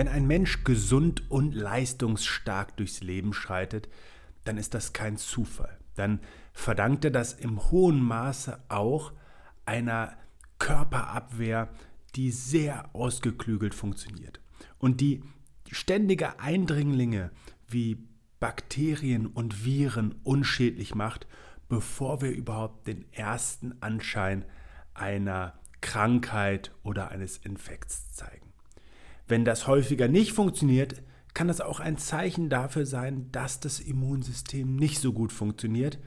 Wenn ein Mensch gesund und leistungsstark durchs Leben schreitet, dann ist das kein Zufall. Dann verdankt er das im hohen Maße auch einer Körperabwehr, die sehr ausgeklügelt funktioniert und die ständige Eindringlinge wie Bakterien und Viren unschädlich macht, bevor wir überhaupt den ersten Anschein einer Krankheit oder eines Infekts zeigen. Wenn das häufiger nicht funktioniert, kann das auch ein Zeichen dafür sein, dass das Immunsystem nicht so gut funktioniert.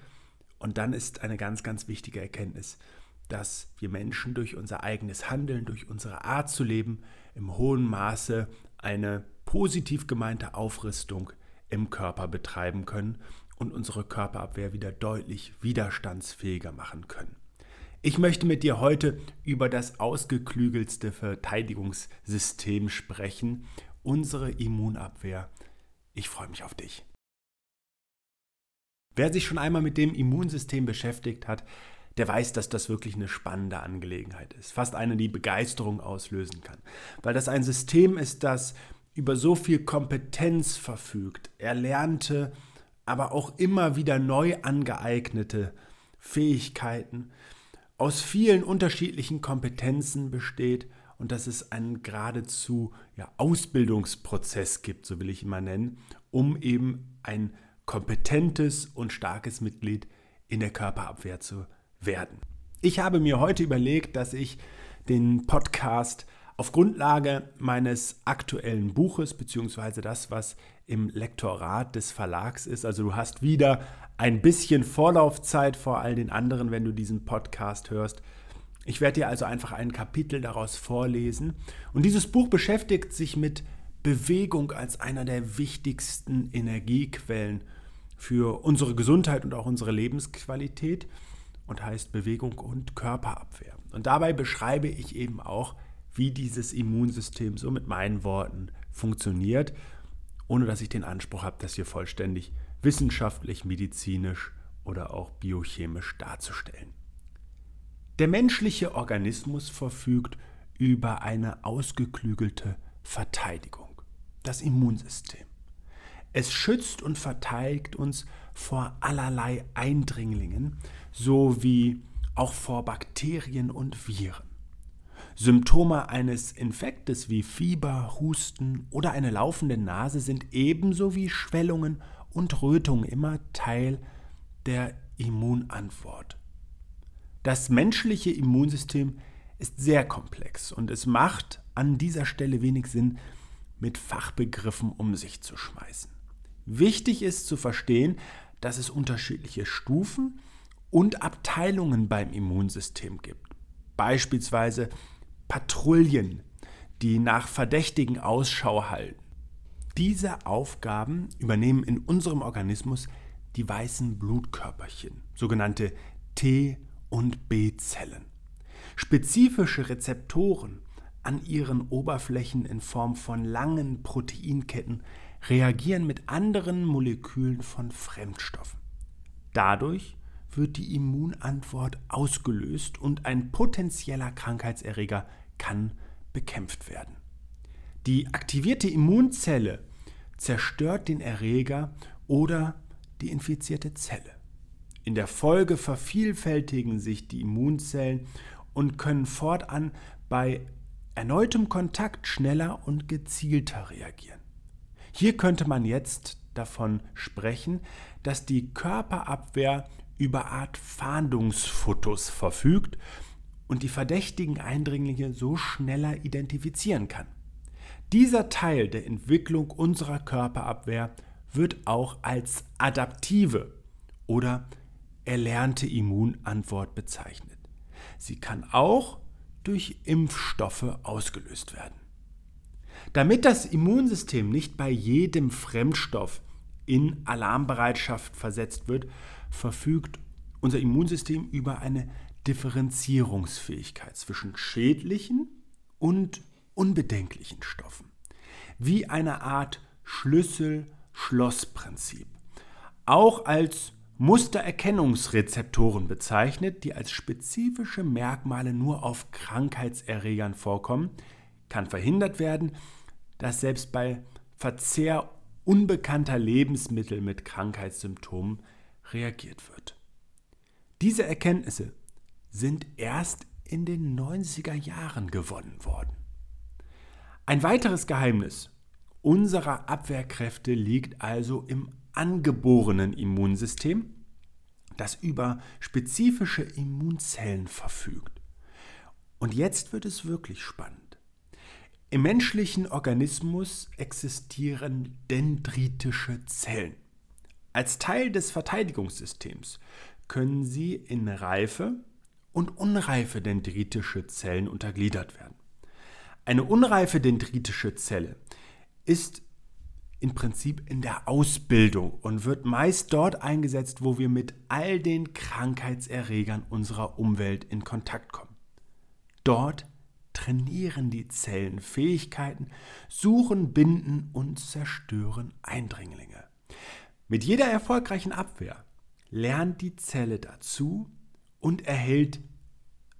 Und dann ist eine ganz, ganz wichtige Erkenntnis, dass wir Menschen durch unser eigenes Handeln, durch unsere Art zu leben, im hohen Maße eine positiv gemeinte Aufrüstung im Körper betreiben können und unsere Körperabwehr wieder deutlich widerstandsfähiger machen können. Ich möchte mit dir heute über das ausgeklügelste Verteidigungssystem sprechen, unsere Immunabwehr. Ich freue mich auf dich. Wer sich schon einmal mit dem Immunsystem beschäftigt hat, der weiß, dass das wirklich eine spannende Angelegenheit ist. Fast eine, die Begeisterung auslösen kann. Weil das ein System ist, das über so viel Kompetenz verfügt, erlernte, aber auch immer wieder neu angeeignete Fähigkeiten, aus vielen unterschiedlichen Kompetenzen besteht und dass es einen geradezu ja, Ausbildungsprozess gibt, so will ich ihn mal nennen, um eben ein kompetentes und starkes Mitglied in der Körperabwehr zu werden. Ich habe mir heute überlegt, dass ich den Podcast auf Grundlage meines aktuellen Buches, beziehungsweise das, was im Lektorat des Verlags ist, also du hast wieder ein bisschen Vorlaufzeit vor all den anderen, wenn du diesen Podcast hörst. Ich werde dir also einfach ein Kapitel daraus vorlesen. Und dieses Buch beschäftigt sich mit Bewegung als einer der wichtigsten Energiequellen für unsere Gesundheit und auch unsere Lebensqualität und heißt Bewegung und Körperabwehr. Und dabei beschreibe ich eben auch, wie dieses Immunsystem so mit meinen Worten funktioniert, ohne dass ich den Anspruch habe, das hier vollständig wissenschaftlich, medizinisch oder auch biochemisch darzustellen. Der menschliche Organismus verfügt über eine ausgeklügelte Verteidigung, das Immunsystem. Es schützt und verteidigt uns vor allerlei Eindringlingen sowie auch vor Bakterien und Viren. Symptome eines Infektes wie Fieber, Husten oder eine laufende Nase sind ebenso wie Schwellungen und Rötungen immer Teil der Immunantwort. Das menschliche Immunsystem ist sehr komplex und es macht an dieser Stelle wenig Sinn, mit Fachbegriffen um sich zu schmeißen. Wichtig ist zu verstehen, dass es unterschiedliche Stufen und Abteilungen beim Immunsystem gibt. Beispielsweise Patrouillen, die nach Verdächtigen Ausschau halten. Diese Aufgaben übernehmen in unserem Organismus die weißen Blutkörperchen, sogenannte T- und B-Zellen. Spezifische Rezeptoren an ihren Oberflächen in Form von langen Proteinketten reagieren mit anderen Molekülen von Fremdstoffen. Dadurch wird die Immunantwort ausgelöst und ein potenzieller Krankheitserreger kann bekämpft werden. Die aktivierte Immunzelle zerstört den Erreger oder die infizierte Zelle. In der Folge vervielfältigen sich die Immunzellen und können fortan bei erneutem Kontakt schneller und gezielter reagieren. Hier könnte man jetzt davon sprechen, dass die Körperabwehr über Art Fahndungsfotos verfügt und die verdächtigen Eindringlinge so schneller identifizieren kann. Dieser Teil der Entwicklung unserer Körperabwehr wird auch als adaptive oder erlernte Immunantwort bezeichnet. Sie kann auch durch Impfstoffe ausgelöst werden. Damit das Immunsystem nicht bei jedem Fremdstoff in Alarmbereitschaft versetzt wird, verfügt unser Immunsystem über eine Differenzierungsfähigkeit zwischen schädlichen und unbedenklichen Stoffen. Wie eine Art Schlüssel-Schloss-Prinzip. Auch als Mustererkennungsrezeptoren bezeichnet, die als spezifische Merkmale nur auf Krankheitserregern vorkommen, kann verhindert werden, dass selbst bei Verzehr unbekannter Lebensmittel mit Krankheitssymptomen reagiert wird. Diese Erkenntnisse sind erst in den 90er Jahren gewonnen worden. Ein weiteres Geheimnis unserer Abwehrkräfte liegt also im angeborenen Immunsystem, das über spezifische Immunzellen verfügt. Und jetzt wird es wirklich spannend. Im menschlichen Organismus existieren dendritische Zellen. Als Teil des Verteidigungssystems können sie in reife und unreife dendritische Zellen untergliedert werden. Eine unreife dendritische Zelle ist im Prinzip in der Ausbildung und wird meist dort eingesetzt, wo wir mit all den Krankheitserregern unserer Umwelt in Kontakt kommen. Dort trainieren die Zellen Fähigkeiten, suchen, binden und zerstören Eindringlinge. Mit jeder erfolgreichen Abwehr lernt die Zelle dazu und erhält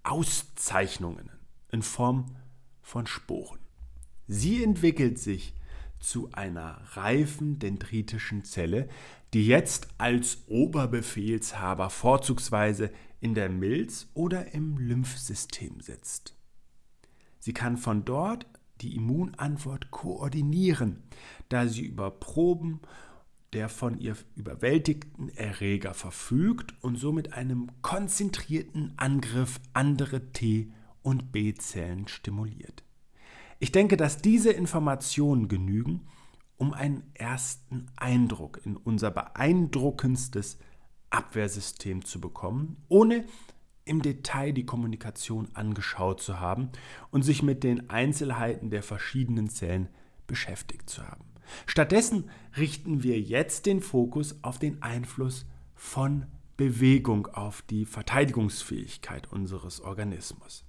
Auszeichnungen in Form von Sporen. Sie entwickelt sich zu einer reifen dendritischen Zelle, die jetzt als Oberbefehlshaber vorzugsweise in der Milz oder im Lymphsystem sitzt. Sie kann von dort die Immunantwort koordinieren, da sie über Proben der von ihr überwältigten Erreger verfügt und somit einem konzentrierten Angriff andere T- und B-Zellen stimuliert. Ich denke, dass diese Informationen genügen, um einen ersten Eindruck in unser beeindruckendstes Abwehrsystem zu bekommen, ohne im Detail die Kommunikation angeschaut zu haben und sich mit den Einzelheiten der verschiedenen Zellen beschäftigt zu haben. Stattdessen richten wir jetzt den Fokus auf den Einfluss von Bewegung auf die Verteidigungsfähigkeit unseres Organismus.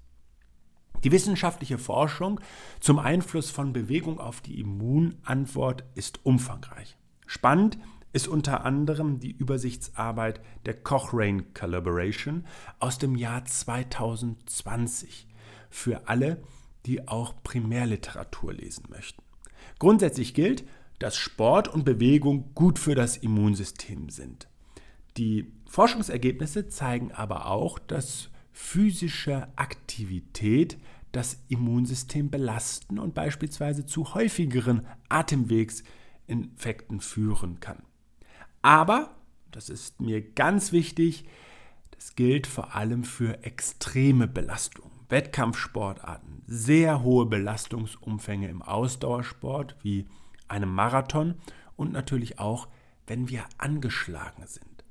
Die wissenschaftliche Forschung zum Einfluss von Bewegung auf die Immunantwort ist umfangreich. Spannend ist unter anderem die Übersichtsarbeit der Cochrane Collaboration aus dem Jahr 2020 für alle, die auch Primärliteratur lesen möchten. Grundsätzlich gilt, dass Sport und Bewegung gut für das Immunsystem sind. Die Forschungsergebnisse zeigen aber auch, dass physische Aktivität das Immunsystem belasten und beispielsweise zu häufigeren Atemwegsinfekten führen kann. Aber, das ist mir ganz wichtig, das gilt vor allem für extreme Belastungen. Wettkampfsportarten, sehr hohe Belastungsumfänge im Ausdauersport wie einem Marathon und natürlich auch, wenn wir angeschlagen sind.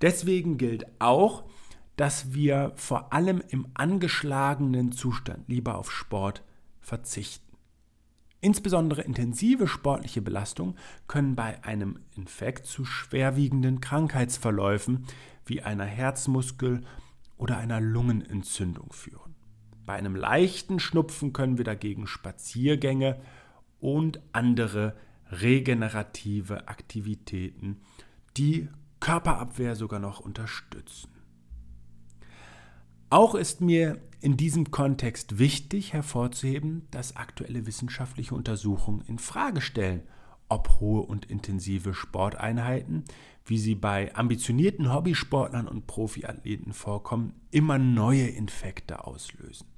Deswegen gilt auch, dass wir vor allem im angeschlagenen Zustand lieber auf Sport verzichten. Insbesondere intensive sportliche Belastungen können bei einem Infekt zu schwerwiegenden Krankheitsverläufen wie einer Herzmuskel- oder einer Lungenentzündung führen. Bei einem leichten Schnupfen können wir dagegen Spaziergänge und andere regenerative Aktivitäten die Körperabwehr sogar noch unterstützen. Auch ist mir in diesem Kontext wichtig hervorzuheben, dass aktuelle wissenschaftliche Untersuchungen in Frage stellen, ob hohe und intensive Sporteinheiten, wie sie bei ambitionierten Hobbysportlern und Profiathleten vorkommen, immer neue Infekte auslösen.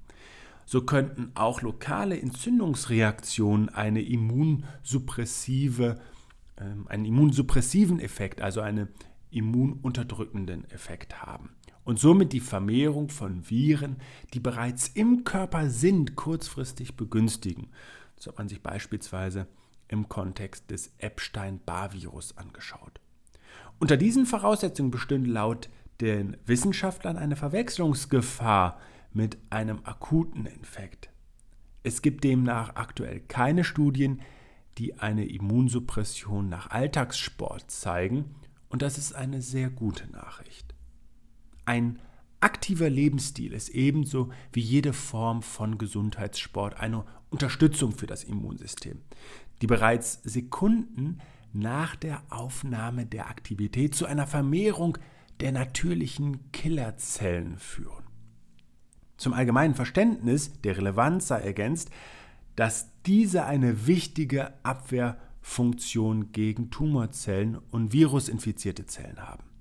So könnten auch lokale Entzündungsreaktionen eine immunsuppressive, äh, einen immunsuppressiven Effekt, also einen immununterdrückenden Effekt haben und somit die Vermehrung von Viren, die bereits im Körper sind, kurzfristig begünstigen. Das hat man sich beispielsweise im Kontext des Epstein-Barr-Virus angeschaut. Unter diesen Voraussetzungen bestünde laut den Wissenschaftlern eine Verwechslungsgefahr mit einem akuten Infekt. Es gibt demnach aktuell keine Studien, die eine Immunsuppression nach Alltagssport zeigen, und das ist eine sehr gute Nachricht. Ein aktiver Lebensstil ist ebenso wie jede Form von Gesundheitssport eine Unterstützung für das Immunsystem, die bereits Sekunden nach der Aufnahme der Aktivität zu einer Vermehrung der natürlichen Killerzellen führen. Zum allgemeinen Verständnis der Relevanz sei ergänzt, dass diese eine wichtige Abwehrfunktion gegen Tumorzellen und virusinfizierte Zellen haben.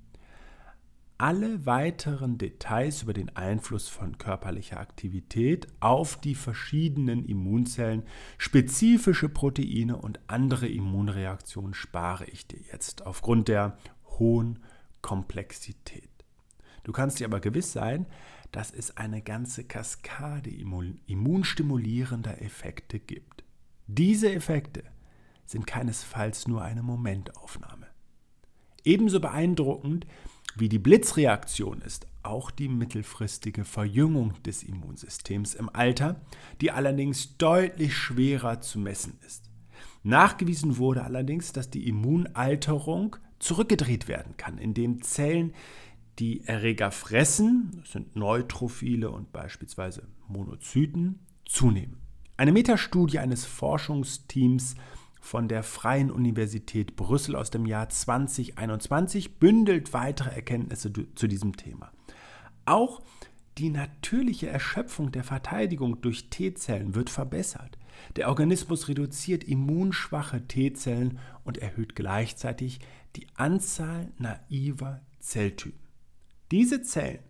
Alle weiteren Details über den Einfluss von körperlicher Aktivität auf die verschiedenen Immunzellen, spezifische Proteine und andere Immunreaktionen spare ich dir jetzt aufgrund der hohen Komplexität. Du kannst dir aber gewiss sein, dass es eine ganze Kaskade immunstimulierender Effekte gibt. Diese Effekte sind keinesfalls nur eine Momentaufnahme. Ebenso beeindruckend wie die Blitzreaktion ist auch die mittelfristige Verjüngung des Immunsystems im Alter, die allerdings deutlich schwerer zu messen ist. Nachgewiesen wurde allerdings, dass die Immunalterung zurückgedreht werden kann, indem Zellen die Erreger fressen, das sind Neutrophile und beispielsweise Monozyten, zunehmen. Eine Metastudie eines Forschungsteams von der Freien Universität Brüssel aus dem Jahr 2021 bündelt weitere Erkenntnisse zu diesem Thema. Auch die natürliche Erschöpfung der Verteidigung durch T-Zellen wird verbessert. Der Organismus reduziert immunschwache T-Zellen und erhöht gleichzeitig die Anzahl naiver Zelltypen. Diese Zellen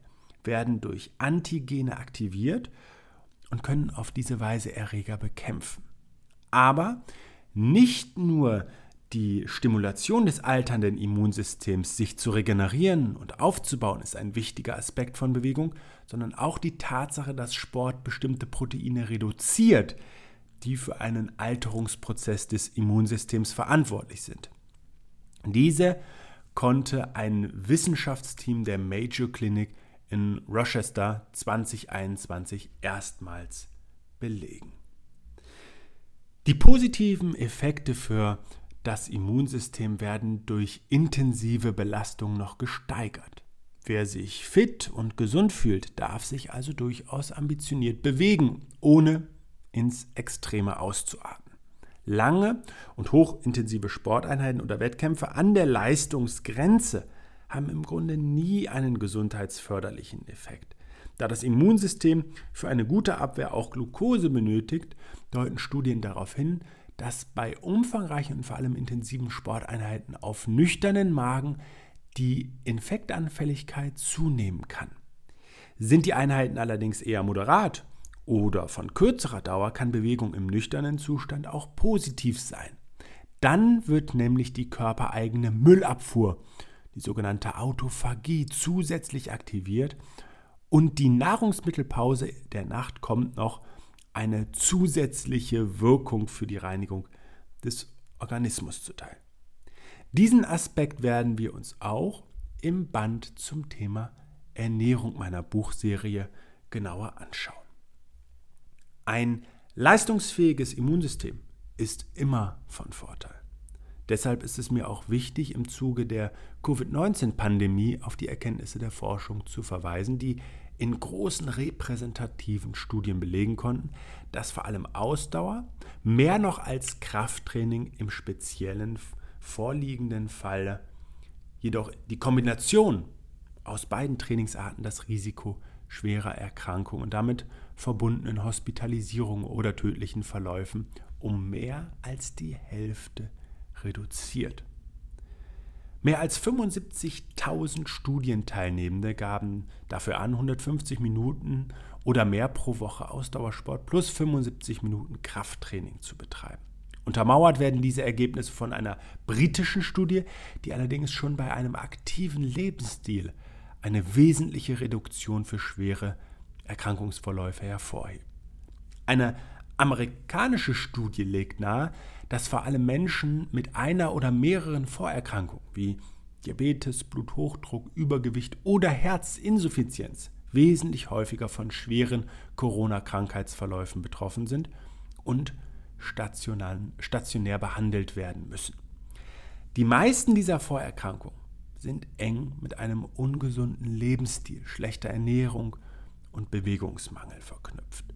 werden durch Antigene aktiviert und können auf diese Weise Erreger bekämpfen. Aber nicht nur die Stimulation des alternden Immunsystems, sich zu regenerieren und aufzubauen, ist ein wichtiger Aspekt von Bewegung, sondern auch die Tatsache, dass Sport bestimmte Proteine reduziert, die für einen Alterungsprozess des Immunsystems verantwortlich sind. Diese konnte ein Wissenschaftsteam der Major Clinic in Rochester 2021 erstmals belegen. Die positiven Effekte für das Immunsystem werden durch intensive Belastung noch gesteigert. Wer sich fit und gesund fühlt, darf sich also durchaus ambitioniert bewegen, ohne ins Extreme auszuatmen lange und hochintensive Sporteinheiten oder Wettkämpfe an der Leistungsgrenze haben im Grunde nie einen gesundheitsförderlichen Effekt. Da das Immunsystem für eine gute Abwehr auch Glucose benötigt, deuten Studien darauf hin, dass bei umfangreichen und vor allem intensiven Sporteinheiten auf nüchternen Magen die Infektanfälligkeit zunehmen kann. Sind die Einheiten allerdings eher moderat oder von kürzerer Dauer kann Bewegung im nüchternen Zustand auch positiv sein. Dann wird nämlich die körpereigene Müllabfuhr, die sogenannte Autophagie, zusätzlich aktiviert und die Nahrungsmittelpause der Nacht kommt noch eine zusätzliche Wirkung für die Reinigung des Organismus zuteil. Diesen Aspekt werden wir uns auch im Band zum Thema Ernährung meiner Buchserie genauer anschauen. Ein leistungsfähiges Immunsystem ist immer von Vorteil. Deshalb ist es mir auch wichtig, im Zuge der Covid-19-Pandemie auf die Erkenntnisse der Forschung zu verweisen, die in großen repräsentativen Studien belegen konnten, dass vor allem Ausdauer mehr noch als Krafttraining im speziellen vorliegenden Fall jedoch die Kombination aus beiden Trainingsarten das Risiko schwerer Erkrankungen und damit verbundenen Hospitalisierungen oder tödlichen Verläufen um mehr als die Hälfte reduziert. Mehr als 75.000 Studienteilnehmende gaben dafür an, 150 Minuten oder mehr pro Woche Ausdauersport plus 75 Minuten Krafttraining zu betreiben. Untermauert werden diese Ergebnisse von einer britischen Studie, die allerdings schon bei einem aktiven Lebensstil eine wesentliche Reduktion für schwere Erkrankungsverläufe hervorhebt. Eine amerikanische Studie legt nahe, dass vor allem Menschen mit einer oder mehreren Vorerkrankungen wie Diabetes, Bluthochdruck, Übergewicht oder Herzinsuffizienz wesentlich häufiger von schweren Corona-Krankheitsverläufen betroffen sind und stationär behandelt werden müssen. Die meisten dieser Vorerkrankungen sind eng mit einem ungesunden Lebensstil, schlechter Ernährung und Bewegungsmangel verknüpft.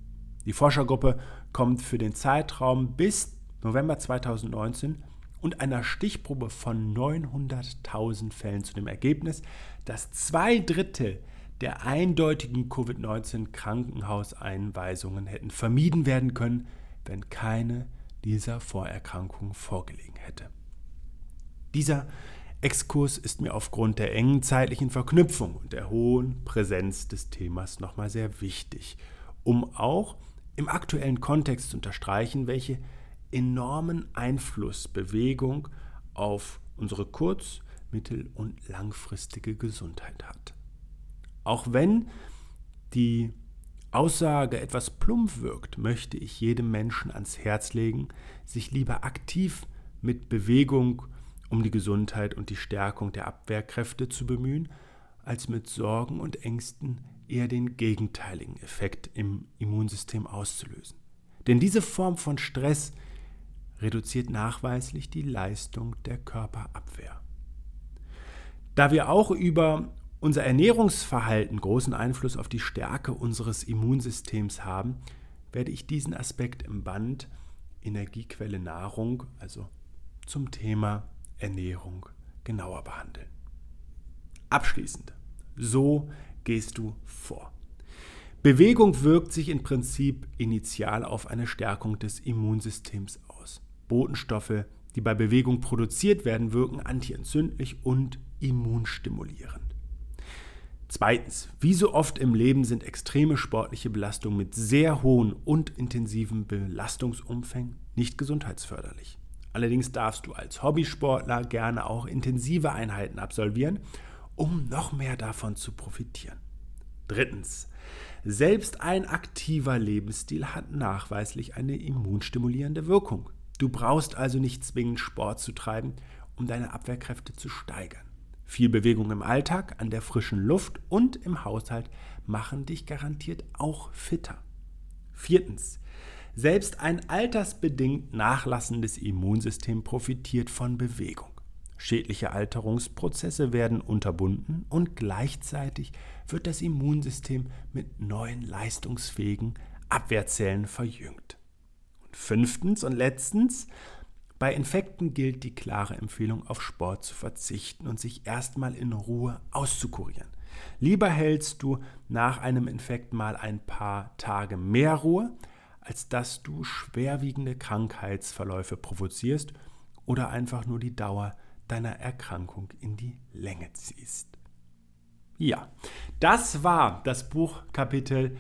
Die Forschergruppe kommt für den Zeitraum bis November 2019 und einer Stichprobe von 900.000 Fällen zu dem Ergebnis, dass zwei Drittel der eindeutigen Covid-19-Krankenhauseinweisungen hätten vermieden werden können, wenn keine dieser Vorerkrankungen vorgelegen hätte. Dieser Exkurs ist mir aufgrund der engen zeitlichen Verknüpfung und der hohen Präsenz des Themas nochmal sehr wichtig, um auch im aktuellen Kontext zu unterstreichen, welche enormen Einfluss Bewegung auf unsere kurz-, mittel- und langfristige Gesundheit hat. Auch wenn die Aussage etwas plump wirkt, möchte ich jedem Menschen ans Herz legen, sich lieber aktiv mit Bewegung um die Gesundheit und die Stärkung der Abwehrkräfte zu bemühen, als mit Sorgen und Ängsten eher den gegenteiligen Effekt im Immunsystem auszulösen. Denn diese Form von Stress reduziert nachweislich die Leistung der Körperabwehr. Da wir auch über unser Ernährungsverhalten großen Einfluss auf die Stärke unseres Immunsystems haben, werde ich diesen Aspekt im Band Energiequelle Nahrung, also zum Thema Ernährung genauer behandeln. Abschließend, so gehst du vor. Bewegung wirkt sich im Prinzip initial auf eine Stärkung des Immunsystems aus. Botenstoffe, die bei Bewegung produziert werden, wirken antientzündlich und immunstimulierend. Zweitens, wie so oft im Leben sind extreme sportliche Belastungen mit sehr hohen und intensiven Belastungsumfängen nicht gesundheitsförderlich. Allerdings darfst du als Hobbysportler gerne auch intensive Einheiten absolvieren, um noch mehr davon zu profitieren. Drittens, selbst ein aktiver Lebensstil hat nachweislich eine immunstimulierende Wirkung. Du brauchst also nicht zwingend Sport zu treiben, um deine Abwehrkräfte zu steigern. Viel Bewegung im Alltag, an der frischen Luft und im Haushalt machen dich garantiert auch fitter. Viertens, selbst ein altersbedingt nachlassendes Immunsystem profitiert von Bewegung. Schädliche Alterungsprozesse werden unterbunden und gleichzeitig wird das Immunsystem mit neuen leistungsfähigen Abwehrzellen verjüngt. Und fünftens und letztens, bei Infekten gilt die klare Empfehlung, auf Sport zu verzichten und sich erstmal in Ruhe auszukurieren. Lieber hältst du nach einem Infekt mal ein paar Tage mehr Ruhe, als dass du schwerwiegende Krankheitsverläufe provozierst oder einfach nur die Dauer deiner Erkrankung in die Länge ziehst. Ja, das war das Buchkapitel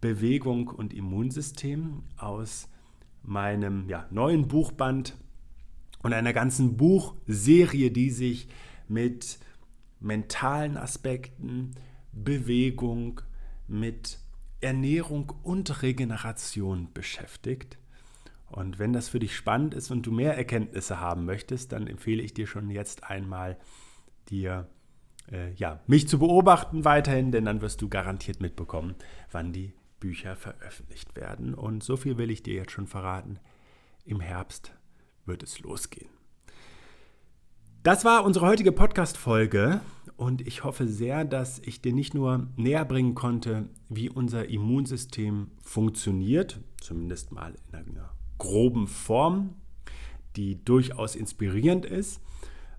Bewegung und Immunsystem aus meinem ja, neuen Buchband und einer ganzen Buchserie, die sich mit mentalen Aspekten, Bewegung, mit Ernährung und Regeneration beschäftigt. Und wenn das für dich spannend ist und du mehr Erkenntnisse haben möchtest, dann empfehle ich dir schon jetzt einmal, dir äh, ja, mich zu beobachten weiterhin, denn dann wirst du garantiert mitbekommen, wann die Bücher veröffentlicht werden. Und so viel will ich dir jetzt schon verraten. Im Herbst wird es losgehen. Das war unsere heutige Podcast-Folge und ich hoffe sehr, dass ich dir nicht nur näher bringen konnte, wie unser Immunsystem funktioniert, zumindest mal in einer groben Form, die durchaus inspirierend ist,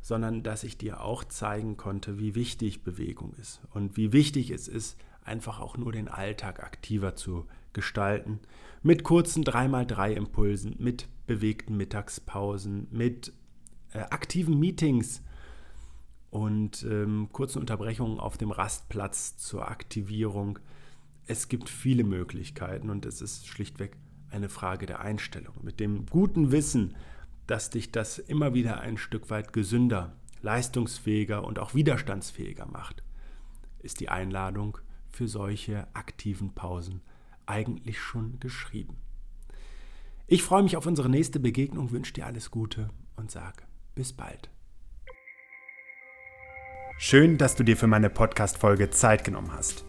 sondern dass ich dir auch zeigen konnte, wie wichtig Bewegung ist und wie wichtig es ist, einfach auch nur den Alltag aktiver zu gestalten, mit kurzen 3x3 Impulsen, mit bewegten Mittagspausen, mit äh, aktiven Meetings und ähm, kurzen Unterbrechungen auf dem Rastplatz zur Aktivierung. Es gibt viele Möglichkeiten und es ist schlichtweg eine Frage der Einstellung. Mit dem guten Wissen, dass dich das immer wieder ein Stück weit gesünder, leistungsfähiger und auch widerstandsfähiger macht, ist die Einladung für solche aktiven Pausen eigentlich schon geschrieben. Ich freue mich auf unsere nächste Begegnung, wünsche dir alles Gute und sage bis bald. Schön, dass du dir für meine Podcast-Folge Zeit genommen hast.